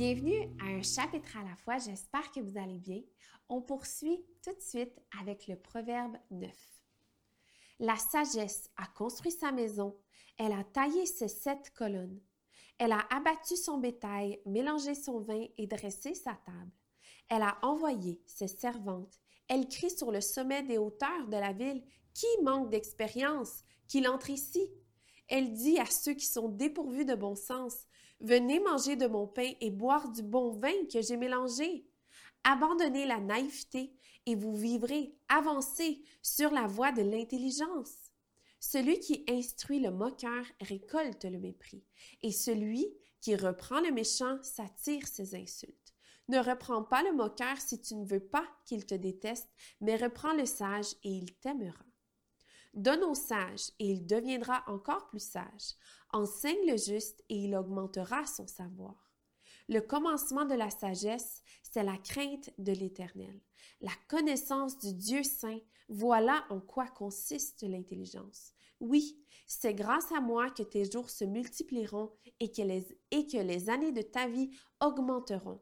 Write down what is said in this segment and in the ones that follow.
Bienvenue à un chapitre à la fois, j'espère que vous allez bien. On poursuit tout de suite avec le proverbe 9. La sagesse a construit sa maison, elle a taillé ses sept colonnes, elle a abattu son bétail, mélangé son vin et dressé sa table. Elle a envoyé ses servantes, elle crie sur le sommet des hauteurs de la ville, Qui manque d'expérience, qu'il entre ici? Elle dit à ceux qui sont dépourvus de bon sens, Venez manger de mon pain et boire du bon vin que j'ai mélangé. Abandonnez la naïveté et vous vivrez, avancez sur la voie de l'intelligence. Celui qui instruit le moqueur récolte le mépris, et celui qui reprend le méchant s'attire ses insultes. Ne reprends pas le moqueur si tu ne veux pas qu'il te déteste, mais reprends le sage et il t'aimera. Donne au sage et il deviendra encore plus sage. Enseigne le juste et il augmentera son savoir. Le commencement de la sagesse, c'est la crainte de l'Éternel. La connaissance du Dieu saint, voilà en quoi consiste l'intelligence. Oui, c'est grâce à moi que tes jours se multiplieront et que, les, et que les années de ta vie augmenteront.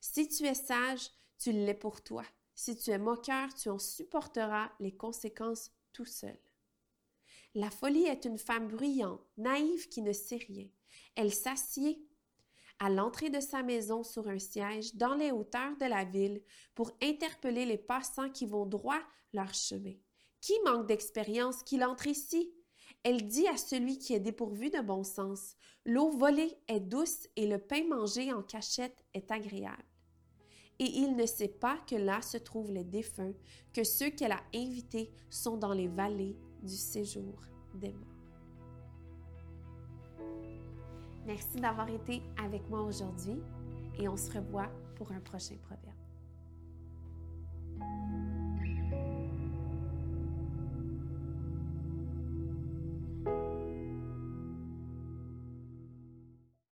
Si tu es sage, tu l'es pour toi. Si tu es moqueur, tu en supporteras les conséquences La folie est une femme bruyante, naïve qui ne sait rien. Elle s'assied à l'entrée de sa maison sur un siège dans les hauteurs de la ville pour interpeller les passants qui vont droit leur chemin. Qui manque d'expérience qu'il entre ici? Elle dit à celui qui est dépourvu de bon sens, L'eau volée est douce et le pain mangé en cachette est agréable et il ne sait pas que là se trouvent les défunts, que ceux qu'elle a invités sont dans les vallées du séjour des morts. Merci d'avoir été avec moi aujourd'hui et on se revoit pour un prochain proverbe.